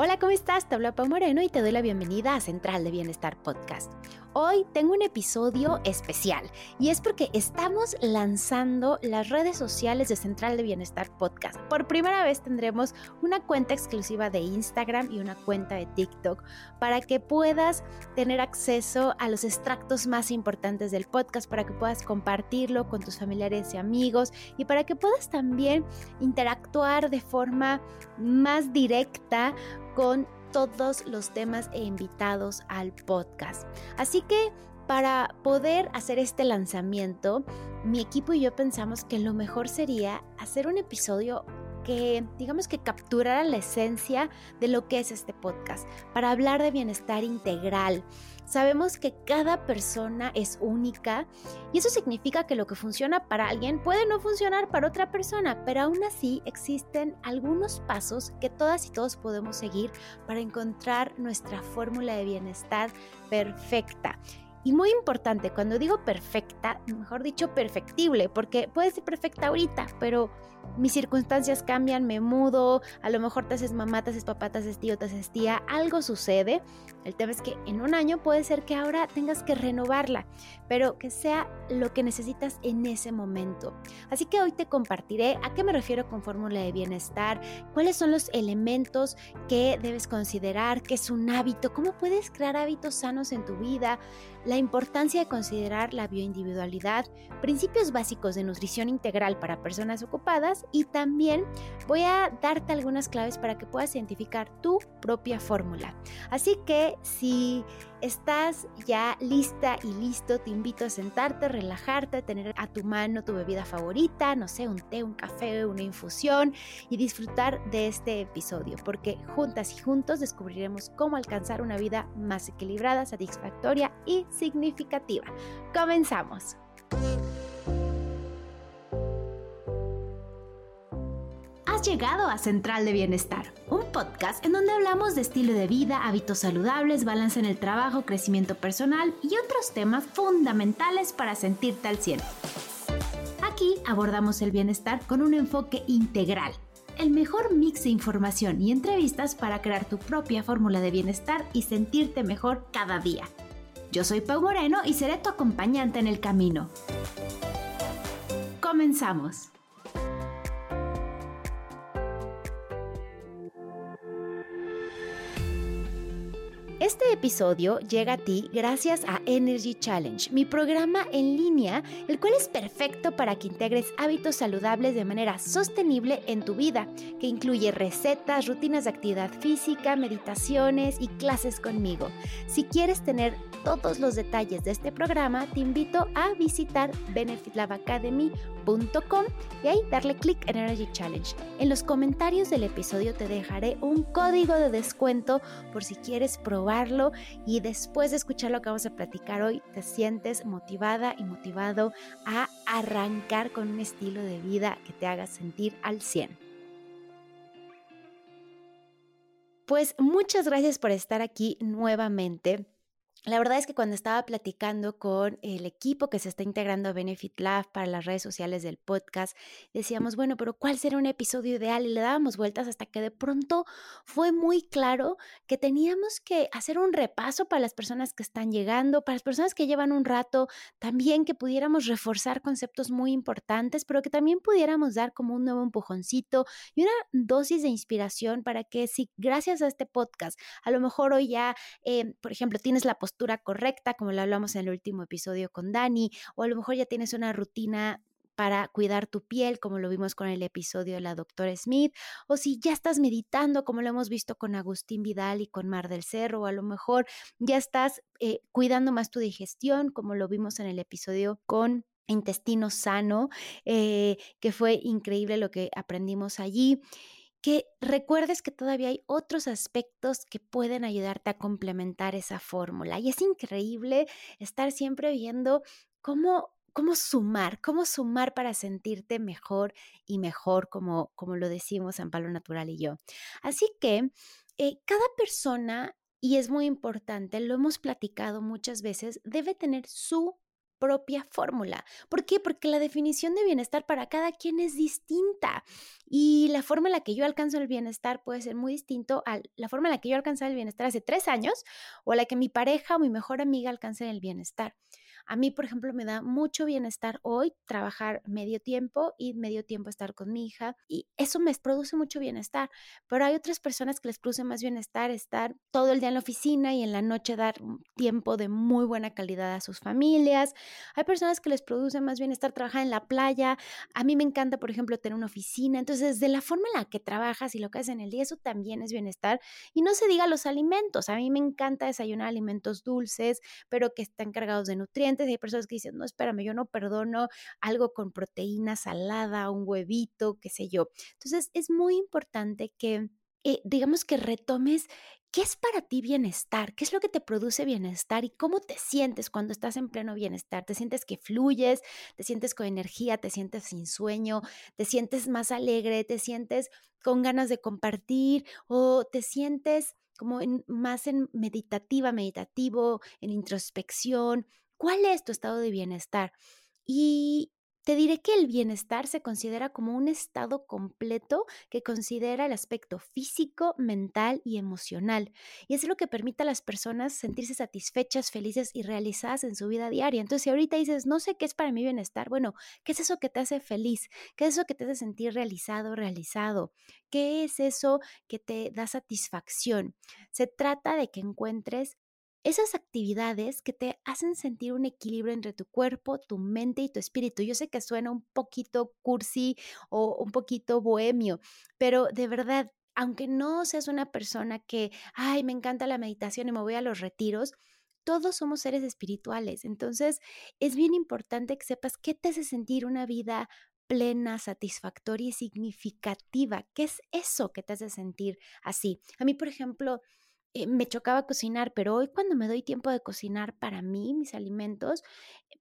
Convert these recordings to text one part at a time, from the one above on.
Hola, ¿cómo estás? Te habla Pau Moreno y te doy la bienvenida a Central de Bienestar Podcast. Hoy tengo un episodio especial y es porque estamos lanzando las redes sociales de Central de Bienestar Podcast. Por primera vez tendremos una cuenta exclusiva de Instagram y una cuenta de TikTok para que puedas tener acceso a los extractos más importantes del podcast, para que puedas compartirlo con tus familiares y amigos y para que puedas también interactuar de forma más directa con todos los temas e invitados al podcast. Así que para poder hacer este lanzamiento, mi equipo y yo pensamos que lo mejor sería hacer un episodio que digamos que capturara la esencia de lo que es este podcast, para hablar de bienestar integral, Sabemos que cada persona es única y eso significa que lo que funciona para alguien puede no funcionar para otra persona, pero aún así existen algunos pasos que todas y todos podemos seguir para encontrar nuestra fórmula de bienestar perfecta. Y muy importante, cuando digo perfecta, mejor dicho perfectible, porque puede ser perfecta ahorita, pero mis circunstancias cambian, me mudo, a lo mejor te haces mamá, te haces papá, te haces tío, te haces tía, algo sucede. El tema es que en un año puede ser que ahora tengas que renovarla, pero que sea lo que necesitas en ese momento. Así que hoy te compartiré a qué me refiero con fórmula de bienestar, cuáles son los elementos que debes considerar, qué es un hábito, cómo puedes crear hábitos sanos en tu vida, la importancia de considerar la bioindividualidad, principios básicos de nutrición integral para personas ocupadas y también voy a darte algunas claves para que puedas identificar tu propia fórmula. Así que si estás ya lista y listo, te invito a sentarte, relajarte, tener a tu mano tu bebida favorita, no sé, un té, un café, una infusión y disfrutar de este episodio, porque juntas y juntos descubriremos cómo alcanzar una vida más equilibrada, satisfactoria y significativa. Comenzamos. Has llegado a Central de Bienestar, un podcast en donde hablamos de estilo de vida, hábitos saludables, balance en el trabajo, crecimiento personal y otros temas fundamentales para sentirte al cielo. Aquí abordamos el bienestar con un enfoque integral el mejor mix de información y entrevistas para crear tu propia fórmula de bienestar y sentirte mejor cada día. Yo soy Pau Moreno y seré tu acompañante en el camino. Comenzamos. Episodio llega a ti gracias a Energy Challenge, mi programa en línea, el cual es perfecto para que integres hábitos saludables de manera sostenible en tu vida, que incluye recetas, rutinas de actividad física, meditaciones y clases conmigo. Si quieres tener todos los detalles de este programa, te invito a visitar y ahí darle clic en Energy Challenge. En los comentarios del episodio te dejaré un código de descuento por si quieres probar y después de escuchar lo que vamos a platicar hoy, te sientes motivada y motivado a arrancar con un estilo de vida que te haga sentir al 100. Pues muchas gracias por estar aquí nuevamente. La verdad es que cuando estaba platicando con el equipo que se está integrando a Benefit Lab para las redes sociales del podcast, decíamos, bueno, pero ¿cuál será un episodio ideal? Y le dábamos vueltas hasta que de pronto fue muy claro que teníamos que hacer un repaso para las personas que están llegando, para las personas que llevan un rato, también que pudiéramos reforzar conceptos muy importantes, pero que también pudiéramos dar como un nuevo empujoncito y una dosis de inspiración para que si gracias a este podcast, a lo mejor hoy ya, eh, por ejemplo, tienes la posibilidad correcta, como lo hablamos en el último episodio con Dani, o a lo mejor ya tienes una rutina para cuidar tu piel, como lo vimos con el episodio de la doctora Smith, o si ya estás meditando, como lo hemos visto con Agustín Vidal y con Mar del Cerro, o a lo mejor ya estás eh, cuidando más tu digestión, como lo vimos en el episodio con intestino sano, eh, que fue increíble lo que aprendimos allí que recuerdes que todavía hay otros aspectos que pueden ayudarte a complementar esa fórmula. Y es increíble estar siempre viendo cómo, cómo sumar, cómo sumar para sentirte mejor y mejor, como, como lo decimos en Palo Natural y yo. Así que eh, cada persona, y es muy importante, lo hemos platicado muchas veces, debe tener su propia fórmula. ¿Por qué? Porque la definición de bienestar para cada quien es distinta y la forma en la que yo alcanzo el bienestar puede ser muy distinto a la forma en la que yo alcancé el bienestar hace tres años o a la que mi pareja o mi mejor amiga alcance el bienestar. A mí, por ejemplo, me da mucho bienestar hoy trabajar medio tiempo y medio tiempo estar con mi hija y eso me produce mucho bienestar, pero hay otras personas que les produce más bienestar estar todo el día en la oficina y en la noche dar tiempo de muy buena calidad a sus familias. Hay personas que les produce más bienestar trabajar en la playa. A mí me encanta, por ejemplo, tener una oficina. Entonces, de la forma en la que trabajas y lo que haces en el día, eso también es bienestar. Y no se diga los alimentos. A mí me encanta desayunar alimentos dulces, pero que están cargados de nutrientes hay personas que dicen, no, espérame, yo no perdono algo con proteína salada, un huevito, qué sé yo. Entonces, es muy importante que, eh, digamos que retomes ¿Qué es para ti bienestar? ¿Qué es lo que te produce bienestar? ¿Y cómo te sientes cuando estás en pleno bienestar? ¿Te sientes que fluyes? ¿Te sientes con energía? ¿Te sientes sin sueño? ¿Te sientes más alegre? ¿Te sientes con ganas de compartir? ¿O te sientes como más en meditativa, meditativo, en introspección? ¿Cuál es tu estado de bienestar? Y te diré que el bienestar se considera como un estado completo que considera el aspecto físico, mental y emocional. Y es lo que permite a las personas sentirse satisfechas, felices y realizadas en su vida diaria. Entonces, si ahorita dices, no sé qué es para mí bienestar, bueno, ¿qué es eso que te hace feliz? ¿Qué es eso que te hace sentir realizado, realizado? ¿Qué es eso que te da satisfacción? Se trata de que encuentres esas actividades que te hacen sentir un equilibrio entre tu cuerpo, tu mente y tu espíritu. Yo sé que suena un poquito cursi o un poquito bohemio, pero de verdad, aunque no seas una persona que, ay, me encanta la meditación y me voy a los retiros, todos somos seres espirituales. Entonces, es bien importante que sepas qué te hace sentir una vida plena, satisfactoria y significativa. ¿Qué es eso que te hace sentir así? A mí, por ejemplo, eh, me chocaba cocinar, pero hoy cuando me doy tiempo de cocinar para mí, mis alimentos,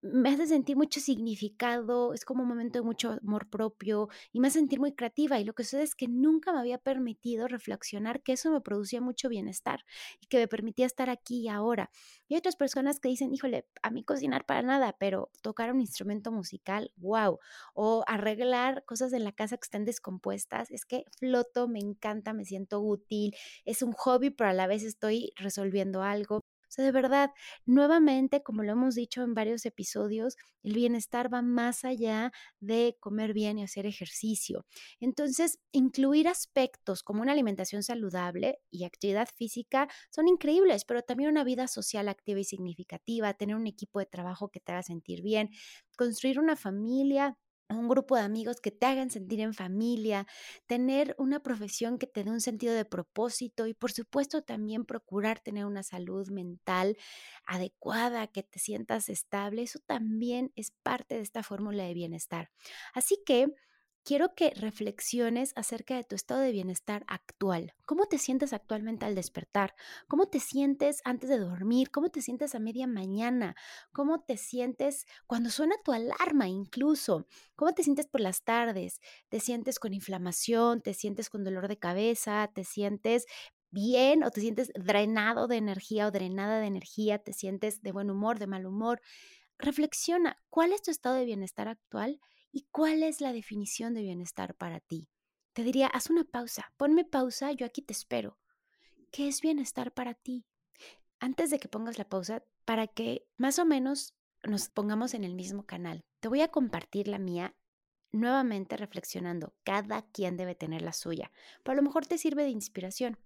me hace sentir mucho significado, es como un momento de mucho amor propio y me hace sentir muy creativa. Y lo que sucede es que nunca me había permitido reflexionar que eso me producía mucho bienestar y que me permitía estar aquí y ahora. Y hay otras personas que dicen, híjole, a mí cocinar para nada, pero tocar un instrumento musical, wow. O arreglar cosas en la casa que están descompuestas, es que floto, me encanta, me siento útil, es un hobby, pero a la vez estoy resolviendo algo. O sea, de verdad, nuevamente, como lo hemos dicho en varios episodios, el bienestar va más allá de comer bien y hacer ejercicio. Entonces, incluir aspectos como una alimentación saludable y actividad física son increíbles, pero también una vida social activa y significativa, tener un equipo de trabajo que te haga sentir bien, construir una familia un grupo de amigos que te hagan sentir en familia, tener una profesión que te dé un sentido de propósito y por supuesto también procurar tener una salud mental adecuada, que te sientas estable, eso también es parte de esta fórmula de bienestar. Así que quiero que reflexiones acerca de tu estado de bienestar actual. ¿Cómo te sientes actualmente al despertar? ¿Cómo te sientes antes de dormir? ¿Cómo te sientes a media mañana? ¿Cómo te sientes cuando suena tu alarma incluso? ¿Cómo te sientes por las tardes? ¿Te sientes con inflamación? ¿Te sientes con dolor de cabeza? ¿Te sientes bien o te sientes drenado de energía o drenada de energía? ¿Te sientes de buen humor, de mal humor? Reflexiona, ¿cuál es tu estado de bienestar actual? ¿Y cuál es la definición de bienestar para ti? Te diría, haz una pausa, ponme pausa, yo aquí te espero. ¿Qué es bienestar para ti? Antes de que pongas la pausa, para que más o menos nos pongamos en el mismo canal, te voy a compartir la mía nuevamente reflexionando. Cada quien debe tener la suya, pero a lo mejor te sirve de inspiración.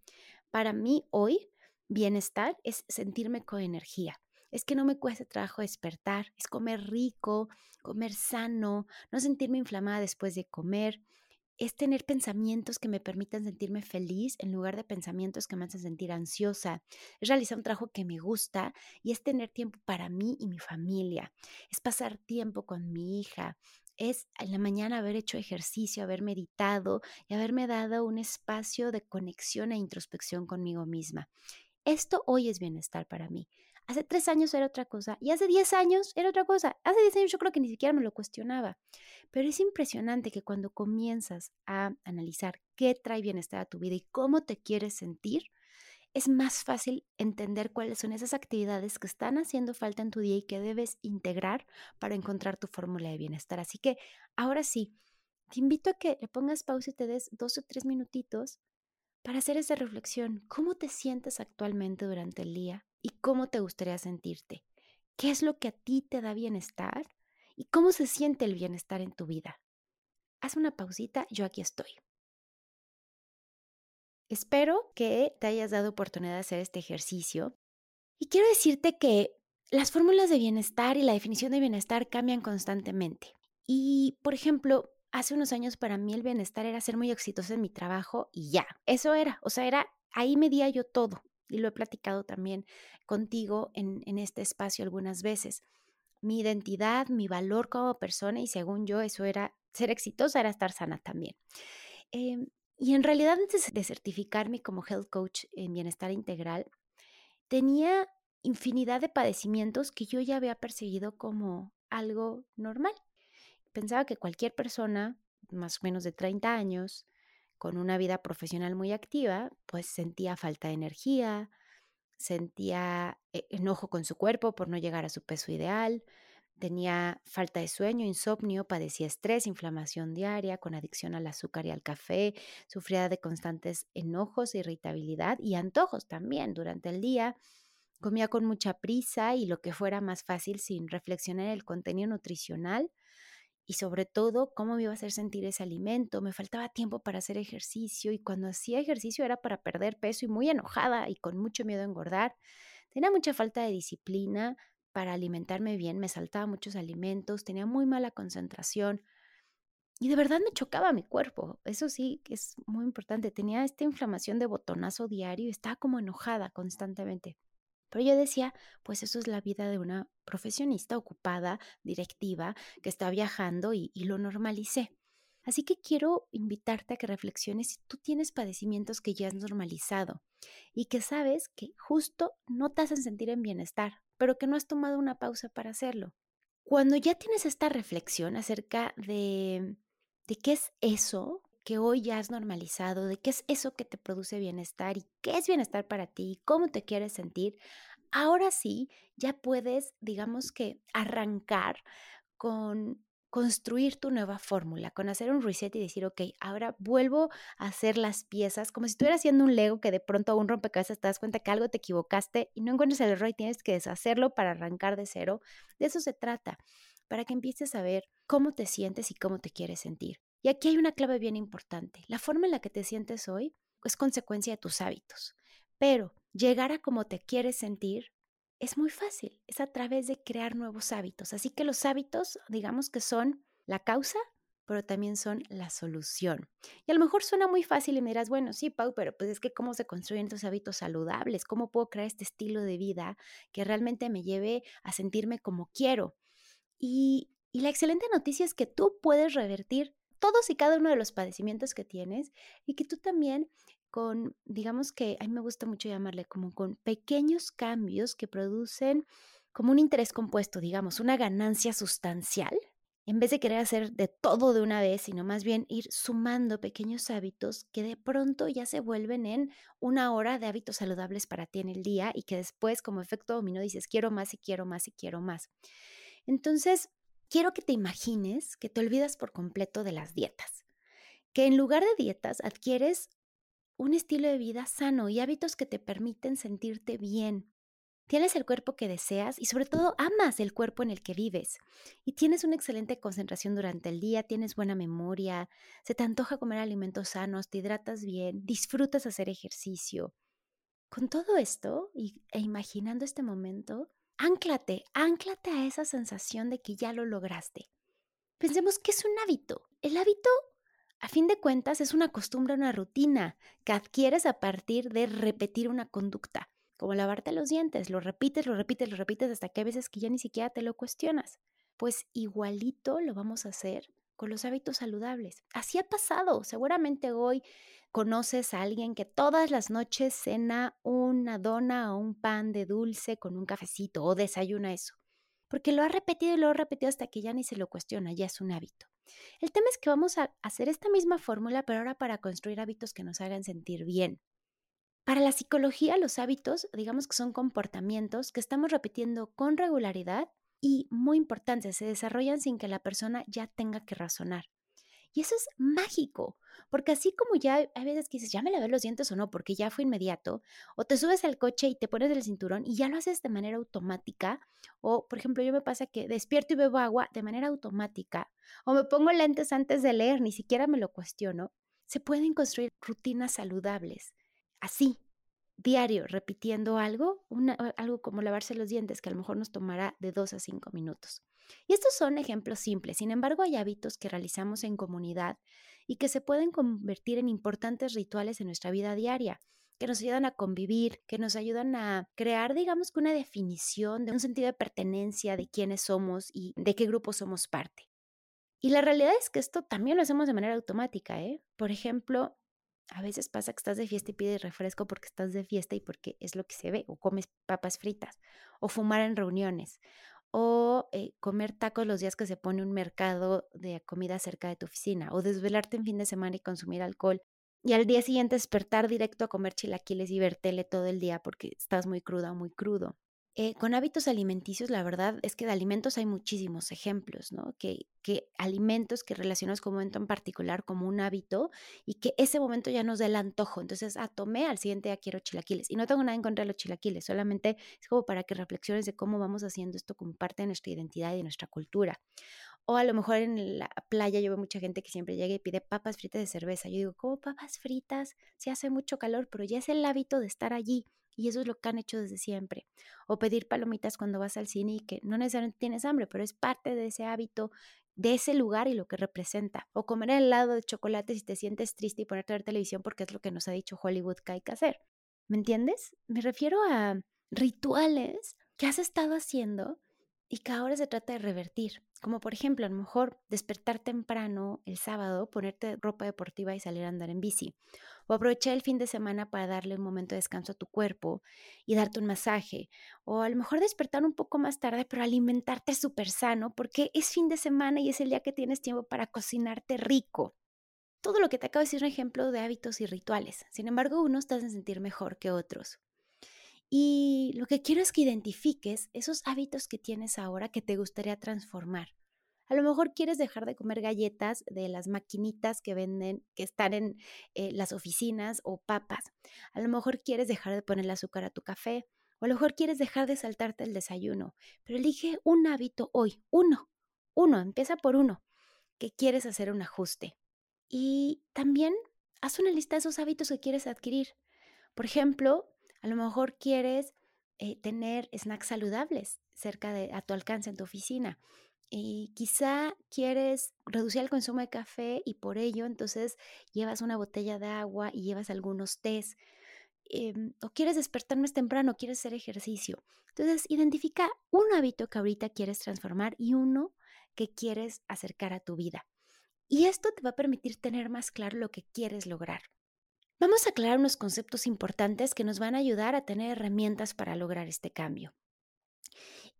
Para mí hoy, bienestar es sentirme con energía es que no me cuesta trabajo despertar, es comer rico, comer sano, no sentirme inflamada después de comer, es tener pensamientos que me permitan sentirme feliz en lugar de pensamientos que me hacen sentir ansiosa, es realizar un trabajo que me gusta y es tener tiempo para mí y mi familia, es pasar tiempo con mi hija, es en la mañana haber hecho ejercicio, haber meditado y haberme dado un espacio de conexión e introspección conmigo misma. Esto hoy es bienestar para mí. Hace tres años era otra cosa y hace diez años era otra cosa. Hace diez años yo creo que ni siquiera me lo cuestionaba. Pero es impresionante que cuando comienzas a analizar qué trae bienestar a tu vida y cómo te quieres sentir, es más fácil entender cuáles son esas actividades que están haciendo falta en tu día y que debes integrar para encontrar tu fórmula de bienestar. Así que ahora sí, te invito a que le pongas pausa y te des dos o tres minutitos para hacer esa reflexión. ¿Cómo te sientes actualmente durante el día y cómo te gustaría sentirte? ¿Qué es lo que a ti te da bienestar? ¿Y cómo se siente el bienestar en tu vida? Haz una pausita, yo aquí estoy. Espero que te hayas dado oportunidad de hacer este ejercicio. Y quiero decirte que las fórmulas de bienestar y la definición de bienestar cambian constantemente. Y, por ejemplo, hace unos años para mí el bienestar era ser muy exitoso en mi trabajo y ya, eso era, o sea, era, ahí medía yo todo. Y lo he platicado también contigo en, este espacio algunas veces. Mi identidad, mi valor como persona y según yo eso era, ser exitosa era estar sana también. Em, y en realidad antes de certificarme como health coach en bienestar integral, tenía infinidad de padecimientos que yo ya había perseguido como algo normal pensaba que cualquier persona, más o menos de 30 años, con una vida profesional muy activa, pues sentía falta de energía, sentía eh, enojo con su cuerpo por no llegar a su peso ideal, tenía falta de sueño, insomnio, padecía estrés, inflamación diaria, con adicción al azúcar y al café, sufría de constantes enojos, irritabilidad y antojos también durante el día. Comía con mucha prisa y lo que fuera más fácil sin reflexionar el contenido nutricional y sobre todo cómo me iba a hacer sentir ese alimento. Me faltaba tiempo para hacer ejercicio y cuando hacía ejercicio era para perder peso y muy enojada y con mucho miedo a engordar. Tenía mucha falta de disciplina para alimentarme bien, me saltaba muchos alimentos, tenía muy mala concentración y de verdad me chocaba mi cuerpo. Eso sí es muy importante. Tenía esta inflamación de botonazo diario estaba como enojada constantemente. Pero yo decía, pues eso es la vida de una profesionista ocupada, directiva, que está viajando y, lo normalicé. Así que quiero invitarte a que reflexiones si tú tienes padecimientos que ya has normalizado y que sabes que justo no te hacen sentir en bienestar, pero que no has tomado una pausa para hacerlo. Cuando ya tienes esta reflexión acerca de, de qué es eso que hoy ya has normalizado, de qué es eso que te produce bienestar y qué es bienestar para ti y cómo te quieres sentir, ahora sí ya puedes, digamos que, arrancar con construir tu nueva fórmula, con hacer un reset y decir, ok, ahora vuelvo a hacer las piezas, como si estuvieras haciendo un Lego que de pronto a un rompecabezas te das cuenta que algo te equivocaste y no encuentras el error y tienes que deshacerlo para arrancar de cero. De eso se trata, para que empieces a ver cómo te sientes y cómo te quieres sentir. Y aquí hay una clave bien importante. La forma en la que te sientes hoy es consecuencia de tus hábitos, pero llegar a cómo te quieres sentir es muy fácil, es a través de crear nuevos hábitos. Así que los hábitos, digamos que son la causa, pero también son la solución. Y a lo mejor suena muy fácil y me dirás, bueno, sí, Pau, pero pues es que cómo se construyen estos hábitos saludables, cómo puedo crear este estilo de vida que realmente me lleve a sentirme como quiero. Y, y la excelente noticia es que tú puedes revertir todos y cada uno de los padecimientos que tienes y que tú también con, digamos que a mí me gusta mucho llamarle como con pequeños cambios que producen como un interés compuesto, digamos, una ganancia sustancial, en vez de querer hacer de todo de una vez, sino más bien ir sumando pequeños hábitos que de pronto ya se vuelven en una hora de hábitos saludables para ti en el día y que después como efecto dominó dices quiero más y quiero más y quiero más. Entonces, quiero que te imagines que te olvidas por completo de las dietas, que en lugar de dietas adquieres un estilo de vida sano y hábitos que te permiten sentirte bien. Tienes el cuerpo que deseas y sobre todo amas el cuerpo en el que vives. Y tienes una excelente concentración durante el día, tienes buena memoria, se te antoja comer alimentos sanos, te hidratas bien, disfrutas hacer ejercicio. Con todo esto y, e imaginando este momento, ánclate, ánclate a esa sensación de que ya lo lograste. Pensemos que es un hábito. El hábito a fin de cuentas, es una costumbre, una rutina que adquieres a partir de repetir una conducta, como lavarte los dientes, lo repites, lo repites, lo repites hasta que a veces que ya ni siquiera te lo cuestionas. Pues igualito lo vamos a hacer con los hábitos saludables. Así ha pasado. Seguramente hoy conoces a alguien que todas las noches cena una dona o un pan de dulce con un cafecito o desayuna eso. Porque lo ha repetido y lo ha repetido hasta que ya ni se lo cuestiona, ya es un hábito. El tema es que vamos a hacer esta misma fórmula, pero ahora para construir hábitos que nos hagan sentir bien. Para la psicología, los hábitos, digamos que son comportamientos que estamos repitiendo con regularidad y, muy importante, se desarrollan sin que la persona ya tenga que razonar. Y eso es mágico, porque así como ya hay veces que dices, ya me lavé los dientes o no, porque ya fue inmediato, o te subes al coche y te pones el cinturón y ya lo haces de manera automática, o por ejemplo, yo me pasa que despierto y bebo agua de manera automática, o me pongo lentes antes de leer, ni siquiera me lo cuestiono, se pueden construir rutinas saludables, así, diario, repitiendo algo, algo como lavarse los dientes, que a lo mejor nos tomará de dos a cinco minutos. Y estos son ejemplos simples, sin embargo hay hábitos que realizamos en comunidad y que se pueden convertir en importantes rituales en nuestra vida diaria que nos ayudan a convivir, que nos ayudan a crear, digamos que una definición de un sentido de pertenencia de quiénes somos y de qué grupo somos parte. Y la realidad es que esto también lo hacemos de manera automática, ¿eh? Por ejemplo, a veces pasa que estás de fiesta y pides refresco porque estás de fiesta y porque es lo que se ve, o comes papas fritas, o fumar en reuniones, o eh, comer tacos los días que se pone un mercado de comida cerca de tu oficina, o desvelarte en fin de semana y consumir alcohol, y al día siguiente despertar directo a comer chilaquiles y ver tele todo el día porque estás muy cruda o muy crudo. Eh, con hábitos alimenticios, la verdad es que de alimentos hay muchísimos ejemplos, ¿no? Que, alimentos que relacionamos con un momento en particular como un hábito y que ese momento ya nos da el antojo. Entonces, ah, tomé, al siguiente ya quiero chilaquiles. Y no tengo nada en contra de los chilaquiles, solamente es como para que reflexiones de cómo vamos haciendo esto como parte de nuestra identidad y de nuestra cultura. O a lo mejor en la playa yo veo mucha gente que siempre llega y pide papas fritas de cerveza. Yo digo, ¿cómo papas fritas? Se hace mucho calor, pero ya es el hábito de estar allí. Y eso es lo que han hecho desde siempre. O pedir palomitas cuando vas al cine y que no necesariamente tienes hambre, pero es parte de ese hábito, de ese lugar y lo que representa. O comer helado de chocolate si te sientes triste y ponerte a ver televisión porque es lo que nos ha dicho Hollywood que hay que hacer. ¿Me entiendes? Me refiero a rituales que has estado haciendo y que ahora se trata de revertir. Como por ejemplo, a lo mejor despertar temprano el sábado, ponerte ropa deportiva y salir a andar en bici o el fin de semana para darle un momento de descanso a tu cuerpo y darte un masaje, o a lo mejor despertar un poco más tarde, pero alimentarte súper sano, porque es fin de semana y es el día que tienes tiempo para cocinarte rico. Todo lo que te acabo de decir es un ejemplo de hábitos y rituales. Sin embargo, unos te hacen sentir mejor que otros. Y lo que quiero es que identifiques esos hábitos que tienes ahora que te gustaría transformar. A lo mejor quieres dejar de comer galletas de las maquinitas que venden, que están en eh, las oficinas o papas. A lo mejor quieres dejar de ponerle azúcar a tu café. O a lo mejor quieres dejar de saltarte el desayuno. Pero elige un hábito hoy, uno, uno, empieza por uno, que quieres hacer un ajuste. Y también haz una lista de esos hábitos que quieres adquirir. Por ejemplo, a lo mejor quieres eh, tener snacks saludables cerca de a tu alcance en tu oficina y quizá quieres reducir el consumo de café y por ello entonces llevas una botella de agua y llevas algunos tés. Em, o quieres despertar más temprano, quieres hacer ejercicio. Entonces, identifica un hábito que ahorita quieres transformar y uno que quieres acercar a tu vida. Y esto te va a permitir tener más claro lo que quieres lograr. Vamos a aclarar unos conceptos importantes que nos van a ayudar a tener herramientas para lograr este cambio.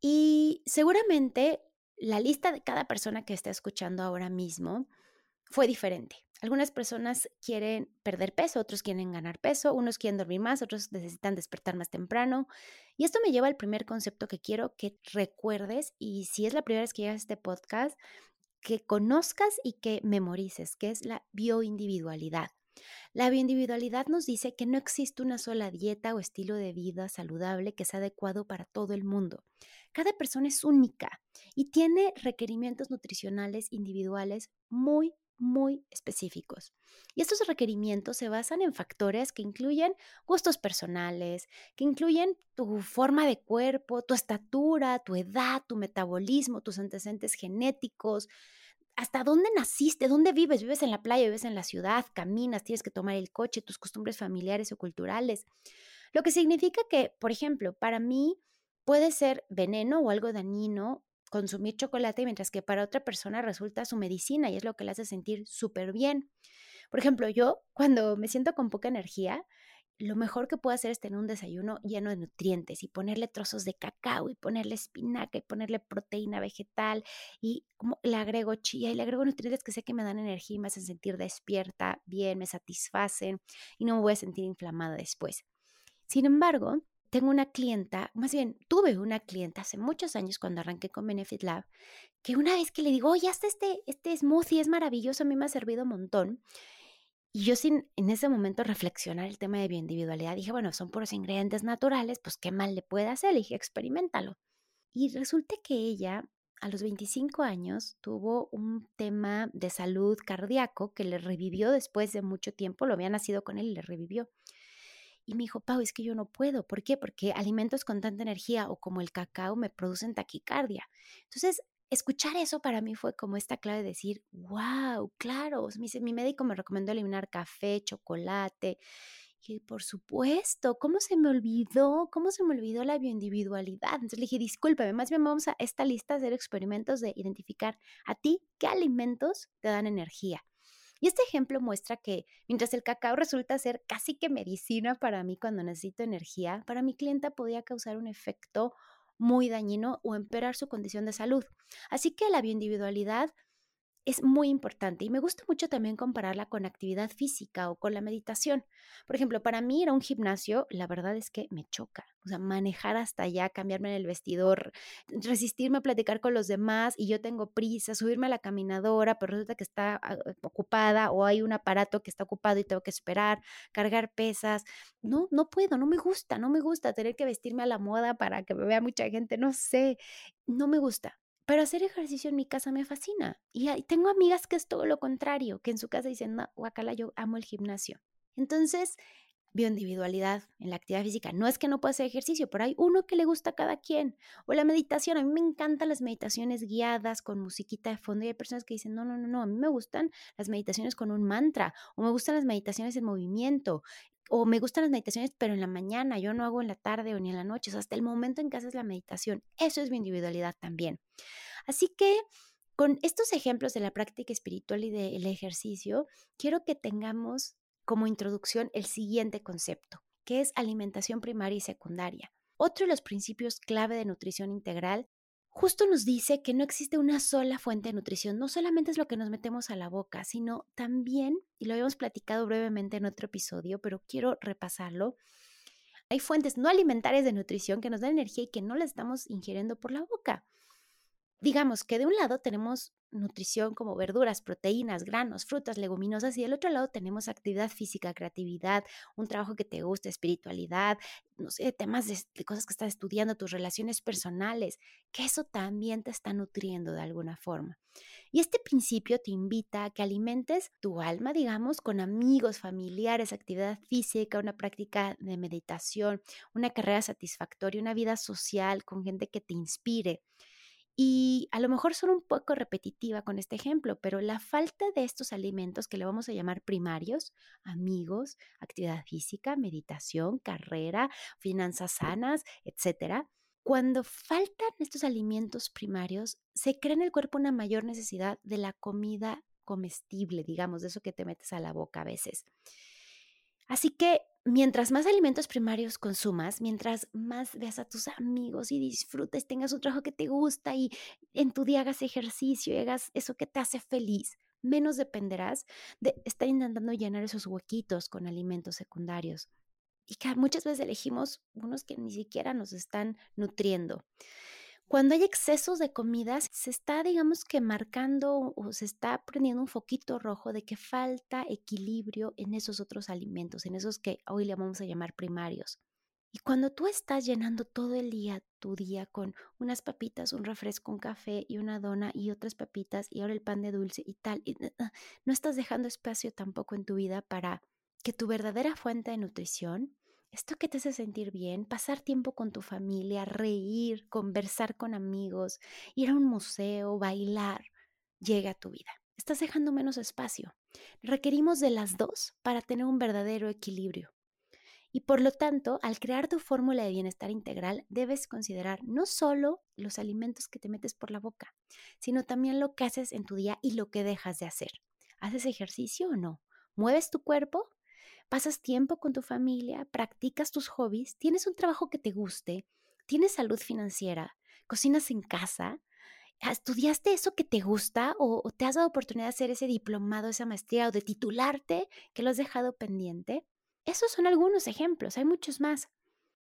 Y seguramente la lista de cada persona que está escuchando ahora mismo fue diferente. Algunas personas quieren perder peso, otros quieren ganar peso, unos quieren dormir más, otros necesitan despertar más temprano. Y esto me lleva al primer concepto que quiero que recuerdes y si es la primera vez que llegas a este podcast, que conozcas y que memorices, que es la bioindividualidad. La bioindividualidad nos dice que no existe una sola dieta o estilo de vida saludable que sea adecuado para todo el mundo. Cada persona es única y tiene requerimientos nutricionales individuales muy, muy específicos. Y estos requerimientos se basan en factores que incluyen gustos personales, que incluyen tu forma de cuerpo, tu estatura, tu edad, tu metabolismo, tus antecedentes genéticos, hasta dónde naciste, dónde vives, vives en la playa, vives en la ciudad, caminas, tienes que tomar el coche, tus costumbres familiares o culturales. Lo que significa que, por ejemplo, para mí puede ser veneno o algo dañino consumir chocolate, mientras que para otra persona resulta su medicina y es lo que le hace sentir súper bien. Por ejemplo, yo cuando me siento con poca energía, lo mejor que puedo hacer es tener un desayuno lleno de nutrientes y ponerle trozos de cacao y ponerle espinaca y ponerle proteína vegetal y como le agrego chía y le agrego nutrientes que sé que me dan energía y me hacen sentir despierta, bien, me satisfacen y no me voy a sentir inflamada después. Sin embargo, tengo una clienta, más bien tuve una clienta hace muchos años cuando arranqué con Benefit Lab, que una vez que le digo, oye, hasta este, este smoothie es maravilloso, a mí me ha servido un montón. Y yo sin en ese momento reflexionar el tema de bioindividualidad, dije, bueno, son puros ingredientes naturales, pues qué mal le puede hacer, le dije, experimentalo. Y resulta que ella a los 25 años tuvo un tema de salud cardíaco que le revivió después de mucho tiempo, lo había nacido con él y le revivió. Y me dijo, Pau, es que yo no puedo. ¿Por qué? Porque alimentos con tanta energía o como el cacao me producen taquicardia. Entonces, escuchar eso para mí fue como esta clave de decir, wow, claro, mi, mi médico me recomendó eliminar café, chocolate. Y por supuesto, ¿cómo se me olvidó? ¿Cómo se me olvidó la bioindividualidad? Entonces le dije, discúlpame, más bien vamos a esta lista de hacer experimentos de identificar a ti qué alimentos te dan energía. Y este ejemplo muestra que mientras el cacao resulta ser casi que medicina para mí cuando necesito energía, para mi clienta podía causar un efecto muy dañino o empeorar su condición de salud. Así que la bioindividualidad es muy importante y me gusta mucho también compararla con actividad física o con la meditación. Por ejemplo, para mí ir a un gimnasio, la verdad es que me choca. O sea, manejar hasta allá, cambiarme en el vestidor, resistirme a platicar con los demás y yo tengo prisa, subirme a la caminadora, pero resulta que está ah, ocupada o hay un aparato que está ocupado y tengo que esperar, cargar pesas. No, no puedo, no me gusta, no me gusta tener que vestirme a la moda para que me vea mucha gente, no sé, no me gusta. Pero hacer ejercicio en mi casa me fascina. Y tengo amigas que es todo lo contrario, que en su casa dicen, no, guacala, yo amo el gimnasio. Entonces, bioindividualidad en la actividad física. No es que no pueda hacer ejercicio, pero hay uno que le gusta a cada quien. O la meditación. A mí me encantan las meditaciones guiadas con musiquita de fondo. Y hay personas que dicen, no, no, no, no. A mí me gustan las meditaciones con un mantra. O me gustan las meditaciones en movimiento o me gustan las meditaciones, pero en la mañana, yo no hago en la tarde o ni en la noche, hasta el momento en que haces la meditación. Eso es mi individualidad también. Así que con estos ejemplos de la práctica espiritual y del ejercicio, quiero que tengamos como introducción el siguiente concepto, que es alimentación primaria y secundaria. Otro de los principios clave de nutrición integral justo nos dice que no existe una sola fuente de nutrición. No solamente es lo que nos metemos a la boca, sino también, y lo habíamos platicado brevemente en otro episodio, pero quiero repasarlo, hay fuentes no alimentarias de nutrición que nos dan energía y que no las estamos ingiriendo por la boca digamos que de un lado tenemos nutrición como verduras, proteínas, granos, frutas, leguminosas y del otro lado tenemos actividad física, creatividad, un trabajo que te gusta, espiritualidad, no sé, temas de, cosas que estás estudiando, tus relaciones personales, que eso también te está nutriendo de alguna forma. Y este principio te invita a que alimentes tu alma, digamos, con amigos, familiares, actividad física, una práctica de meditación, una carrera satisfactoria, una vida social con gente que te inspire. Y a lo mejor son un poco repetitiva con este ejemplo, pero la falta de estos alimentos que le vamos a llamar primarios, amigos, actividad física, meditación, carrera, finanzas sanas, etcétera, cuando faltan estos alimentos primarios, se crea en el cuerpo una mayor necesidad de la comida comestible, digamos, de eso que te metes a la boca a veces. Así que mientras más alimentos primarios consumas, mientras más veas a tus amigos y disfrutes, tengas un trabajo que te gusta y en tu día hagas ejercicio y hagas eso que te hace feliz, menos dependerás de estar intentando llenar esos huequitos con alimentos secundarios. Y que muchas veces elegimos unos que ni siquiera nos están nutriendo. Cuando hay excesos de comidas, se está, digamos que marcando o se está prendiendo un foquito rojo de que falta equilibrio en esos otros alimentos, en esos que hoy le vamos a llamar primarios. Y cuando tú estás llenando todo el día tu día con unas papitas, un refresco, un café y una dona y otras papitas y ahora el pan de dulce y tal, y, no estás dejando espacio tampoco en tu vida para que tu verdadera fuente de nutrición esto que te hace sentir bien, pasar tiempo con tu familia, reír, conversar con amigos, ir a un museo, bailar, llega a tu vida. Estás dejando menos espacio. Requerimos de las dos para tener un verdadero equilibrio. Y por lo tanto, al crear tu fórmula de bienestar integral, debes considerar no solo los alimentos que te metes por la boca, sino también lo que haces en tu día y lo que dejas de hacer. ¿Haces ejercicio o no? ¿Mueves tu cuerpo? Pasas tiempo con tu familia, practicas tus hobbies, tienes un trabajo que te guste, tienes salud financiera, cocinas en casa, ¿estudiaste eso que te gusta o, te has dado oportunidad de hacer ese diplomado, esa maestría o de titularte que lo has dejado pendiente? Esos son algunos ejemplos, hay muchos más.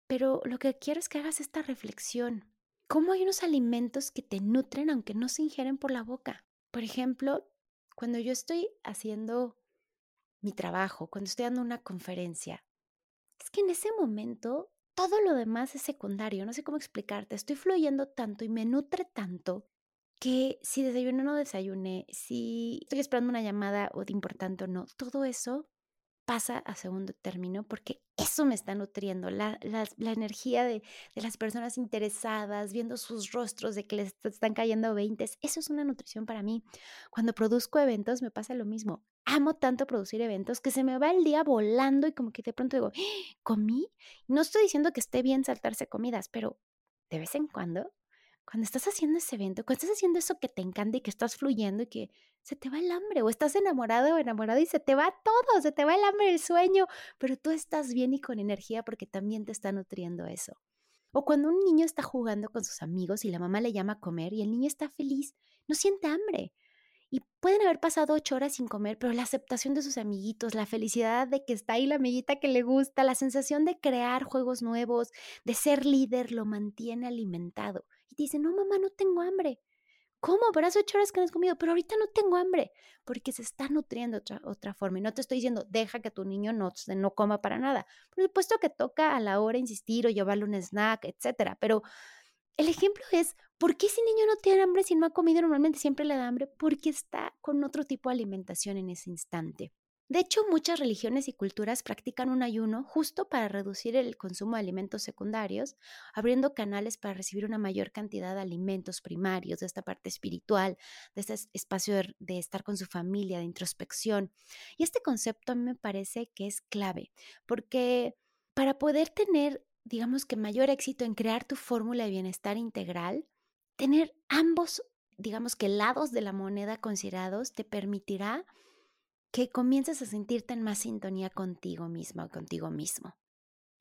pero lo que quiero es que hagas esta reflexión. ¿Cómo hay unos alimentos que te nutren aunque no se ingieren por la boca? Por ejemplo, cuando yo estoy haciendo mi trabajo, cuando estoy dando una conferencia, es que en ese momento todo lo demás es secundario, no sé cómo explicarte, estoy fluyendo tanto y me nutre tanto que si desayuno o no desayuné, si estoy esperando una llamada o de importante o no, todo eso pasa a segundo término porque eso me está nutriendo, la, energía de, las personas interesadas, viendo sus rostros de que les están cayendo 20, eso es una nutrición para mí. Cuando produzco eventos me pasa lo mismo. Amo tanto producir eventos que se me va el día volando y como que de pronto digo, ¡Ah! ¿comí? No estoy diciendo que esté bien saltarse comidas, pero de vez en cuando cuando estás haciendo ese evento, cuando estás haciendo eso que te encanta y que estás fluyendo y que se te va el hambre o estás enamorado o enamorado y se te va todo, se te va el hambre, el sueño, pero tú estás bien y con energía porque también te está nutriendo eso. O cuando un niño está jugando con sus amigos y la mamá le llama a comer y el niño está feliz, no siente hambre. Y pueden haber pasado ocho horas sin comer, pero la aceptación de sus amiguitos, la felicidad de que está ahí la amiguita que le gusta, la sensación de crear juegos nuevos, de ser líder, lo mantiene alimentado. Y dice, no, mamá, no tengo hambre. ¿Cómo? Pero hace ocho horas que no has comido, pero ahorita no tengo hambre, porque se está nutriendo otra, otra forma. Y no te estoy diciendo, deja que tu niño no, no coma para nada. Por supuesto que toca a la hora insistir o llevarle un snack, etcétera. Pero el ejemplo es, ¿por qué ese niño no tiene hambre si no ha comido? Normalmente siempre le da hambre porque está con otro tipo de alimentación en ese instante. De hecho, muchas religiones y culturas practican un ayuno justo para reducir el consumo de alimentos secundarios, abriendo canales para recibir una mayor cantidad de alimentos primarios, de esta parte espiritual, de este espacio de, estar con su familia, de introspección. Y este concepto a mí me parece que es clave, porque para poder tener, digamos que mayor éxito en crear tu fórmula de bienestar integral, tener ambos, digamos que lados de la moneda considerados, te permitirá que comiences a sentirte en más sintonía contigo misma o contigo mismo.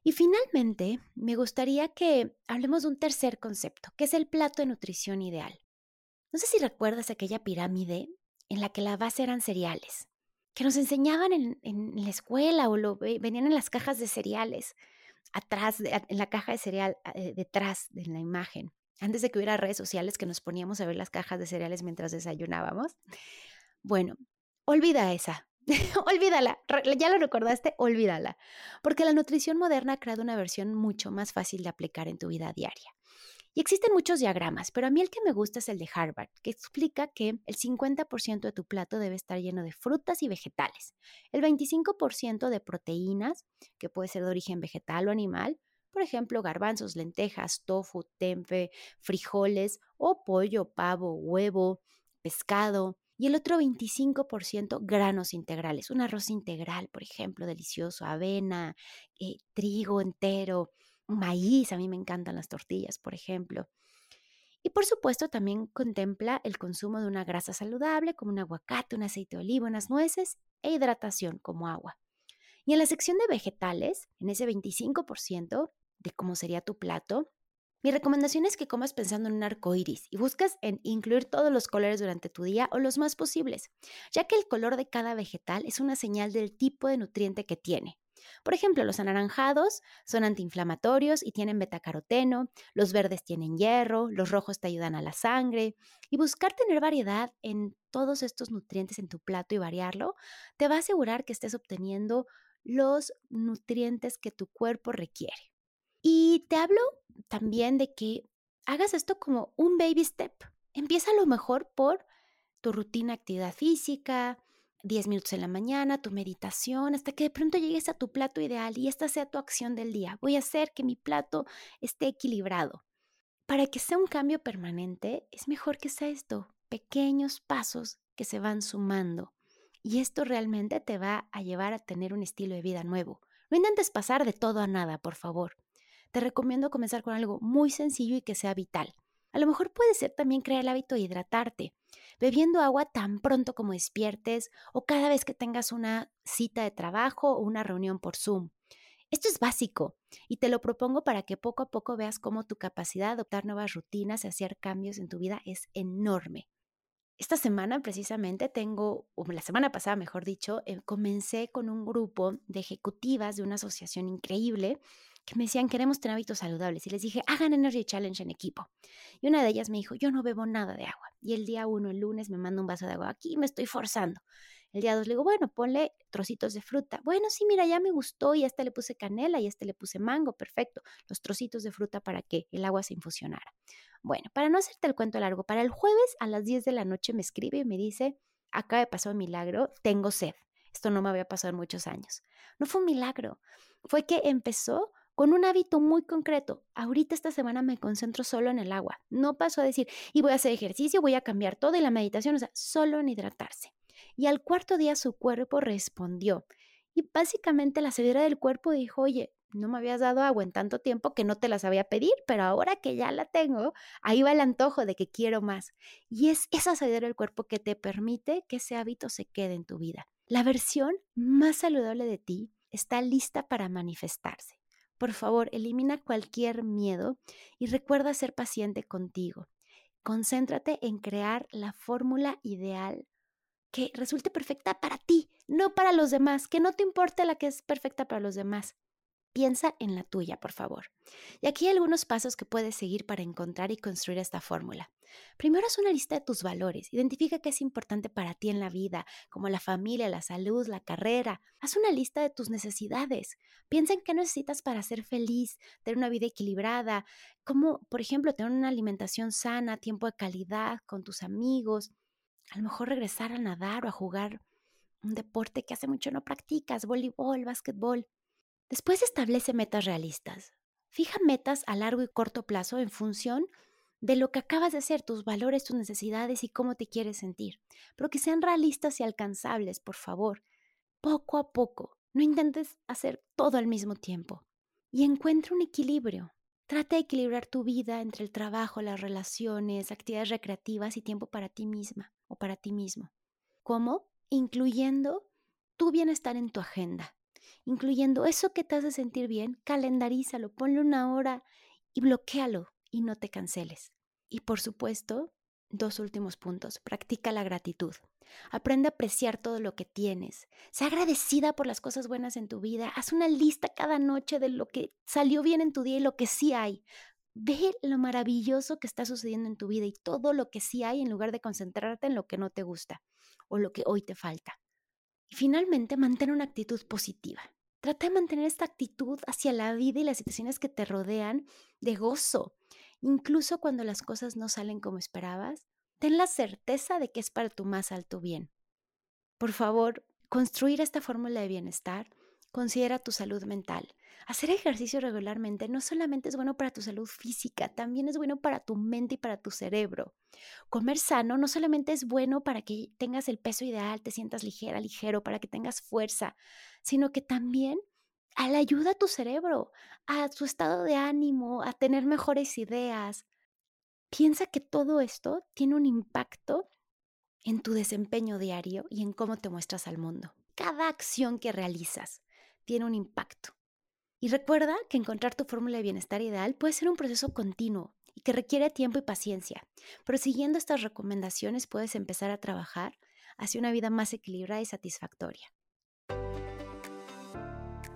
Y finalmente, me gustaría que hablemos de un tercer concepto, que es el plato de nutrición ideal. No sé si recuerdas aquella pirámide en la que la base eran cereales, que nos enseñaban en, la escuela o lo venían en las cajas de cereales, atrás, en la caja de cereal, eh, detrás de la imagen, antes de que hubiera redes sociales que nos poníamos a ver las cajas de cereales mientras desayunábamos. Bueno, olvida esa. olvídala, ya lo recordaste, olvídala, porque la nutrición moderna ha creado una versión mucho más fácil de aplicar en tu vida diaria. Y existen muchos diagramas, pero a mí el que me gusta es el de Harvard, que explica que el 50% de tu plato debe estar lleno de frutas y vegetales, el 25% de proteínas, que puede ser de origen vegetal o animal, por ejemplo, garbanzos, lentejas, tofu, tempe, frijoles o pollo, pavo, huevo, pescado, y el otro 25% granos integrales, un arroz integral, por ejemplo, delicioso, avena, eh, trigo entero, maíz, a mí me encantan las tortillas, por ejemplo. Y por supuesto también contempla el consumo de una grasa saludable como un aguacate, un aceite de oliva, unas nueces e hidratación como agua. Y en la sección de vegetales, en ese 25% de cómo sería tu plato, mi recomendación es que comas pensando en un arco iris y buscas en incluir todos los colores durante tu día o los más posibles, ya que el color de cada vegetal es una señal del tipo de nutriente que tiene. Por ejemplo, los anaranjados son antiinflamatorios y tienen betacaroteno, los verdes tienen hierro, los rojos te ayudan a la sangre, y buscar tener variedad en todos estos nutrientes en tu plato y variarlo te va a asegurar que estés obteniendo los nutrientes que tu cuerpo requiere. Y te hablo también de que hagas esto como un baby step. Empieza a lo mejor por tu rutina actividad física, 10 minutos en la mañana, tu meditación, hasta que de pronto llegues a tu plato ideal y esta sea tu acción del día. Voy a hacer que mi plato esté equilibrado. Para que sea un cambio permanente, es mejor que sea esto, pequeños pasos que se van sumando. Y esto realmente te va a llevar a tener un estilo de vida nuevo. No intentes pasar de todo a nada, por favor te recomiendo comenzar con algo muy sencillo y que sea vital. A lo mejor puede ser también crear el hábito de hidratarte, bebiendo agua tan pronto como despiertes o cada vez que tengas una cita de trabajo o una reunión por Zoom. Esto es básico y te lo propongo para que poco a poco veas cómo tu capacidad de adoptar nuevas rutinas y hacer cambios en tu vida es enorme. Esta semana precisamente tengo, o la semana pasada mejor dicho, eh, comencé con un grupo de ejecutivas de una asociación increíble que me decían, queremos tener hábitos saludables. Y les dije, hagan Energy Challenge en equipo. Y una de ellas me dijo, yo no bebo nada de agua. Y el día uno, el lunes, me manda un vaso de agua. Aquí me estoy forzando. El día dos le digo, bueno, ponle trocitos de fruta. Bueno, sí, mira, ya me gustó y a este le puse canela y a este le puse mango, perfecto. Los trocitos de fruta para que el agua se infusionara. Bueno, para no hacerte el cuento largo, para el jueves a las 10 de la noche me escribe y me dice, acaba de pasar un milagro, tengo sed. Esto no me había pasado en muchos años. No fue un milagro, fue que empezó con un hábito muy concreto. Ahorita esta semana me concentro solo en el agua. No pasó a decir, y voy a hacer ejercicio, voy a cambiar todo y la meditación, o sea, solo en hidratarse. Y al cuarto día su cuerpo respondió. Y básicamente la ceguera del cuerpo dijo, oye, no me habías dado agua en tanto tiempo que no te la sabía pedir, pero ahora que ya la tengo, ahí va el antojo de que quiero más. Y es esa ceguera del cuerpo que te permite que ese hábito se quede en tu vida. La versión más saludable de ti está lista para manifestarse. Por favor, elimina cualquier miedo y recuerda ser paciente contigo. Concéntrate en crear la fórmula ideal que resulte perfecta para ti, no para los demás, que no te importe la que es perfecta para los demás. Piensa en la tuya, por favor. Y aquí hay algunos pasos que puedes seguir para encontrar y construir esta fórmula. Primero haz una lista de tus valores. Identifica qué es importante para ti en la vida, como la familia, la salud, la carrera. Haz una lista de tus necesidades. Piensa en qué necesitas para ser feliz, tener una vida equilibrada, como, por ejemplo, tener una alimentación sana, tiempo de calidad con tus amigos, a lo mejor regresar a nadar o a jugar un deporte que hace mucho no practicas, voleibol, básquetbol. Después establece metas realistas. Fija metas a largo y corto plazo en función de lo que acabas de hacer, tus valores, tus necesidades y cómo te quieres sentir. Pero que sean realistas y alcanzables, por favor. Poco a poco. No intentes hacer todo al mismo tiempo. Y encuentra un equilibrio. Trata de equilibrar tu vida entre el trabajo, las relaciones, actividades recreativas y tiempo para ti misma o para ti mismo. ¿Cómo? Incluyendo tu bienestar en tu agenda incluyendo eso que te hace sentir bien, calendarízalo, ponle una hora y bloquealo y no te canceles. Y por supuesto, dos últimos puntos. Practica la gratitud. Aprende a apreciar todo lo que tienes. Sé agradecida por las cosas buenas en tu vida. Haz una lista cada noche de lo que salió bien en tu día y lo que sí hay. Ve lo maravilloso que está sucediendo en tu vida y todo lo que sí hay en lugar de concentrarte en lo que no te gusta o lo que hoy te falta. Y finalmente, mantén una actitud positiva. Trata de mantener esta actitud hacia la vida y las situaciones que te rodean de gozo. Incluso cuando las cosas no salen como esperabas, ten la certeza de que es para tu más alto bien. Por favor, construir esta fórmula de bienestar considera tu salud mental. Hacer ejercicio regularmente no solamente es bueno para tu salud física, también es bueno para tu mente y para tu cerebro. Comer sano no solamente es bueno para que tengas el peso ideal, te sientas ligera, ligero, para que tengas fuerza, sino que también le ayuda a tu cerebro, a tu estado de ánimo, a tener mejores ideas. Piensa que todo esto tiene un impacto en tu desempeño diario y en cómo te muestras al mundo. Cada acción que realizas tiene un impacto. Y recuerda que encontrar tu fórmula de bienestar ideal puede ser un proceso continuo y que requiere tiempo y paciencia, pero siguiendo estas recomendaciones puedes empezar a trabajar hacia una vida más equilibrada y satisfactoria.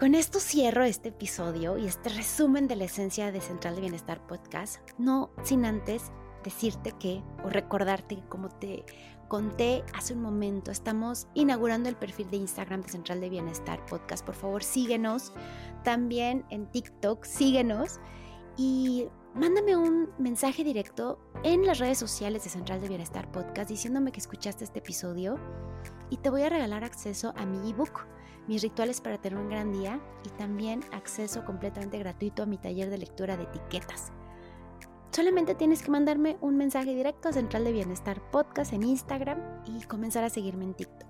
Con esto cierro este episodio y este resumen de la esencia de Central de Bienestar Podcast, no sin antes decirte que o recordarte como te conté hace un momento, estamos inaugurando el perfil de Instagram de Central de Bienestar Podcast. Por favor, síguenos. También en TikTok, síguenos. Y mándame un mensaje directo en las redes sociales de Central de Bienestar Podcast diciéndome que escuchaste este episodio y te voy a regalar acceso a mi ebook, mis rituales para tener un gran día y también acceso completamente gratuito a mi taller de lectura de etiquetas. Solamente tienes que mandarme un mensaje directo a Central de Bienestar Podcast en Instagram y comenzar a seguirme en TikTok.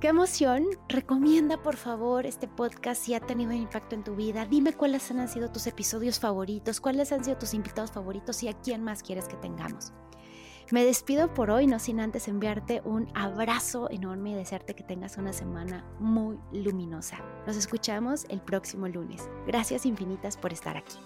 ¡Qué emoción! Recomienda por favor este podcast si ha tenido un impacto en tu vida. Dime cuáles han sido tus episodios favoritos, cuáles han sido tus invitados favoritos y a quién más quieres que tengamos. Me despido por hoy, no sin antes enviarte un abrazo enorme y desearte que tengas una semana muy luminosa. Nos escuchamos el próximo lunes. Gracias infinitas por estar aquí.